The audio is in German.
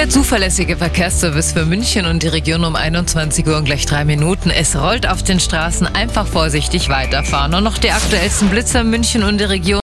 Der zuverlässige Verkehrsservice für München und die Region um 21 Uhr und gleich drei Minuten. Es rollt auf den Straßen. Einfach vorsichtig weiterfahren. Und noch die aktuellsten Blitzer München und die Region.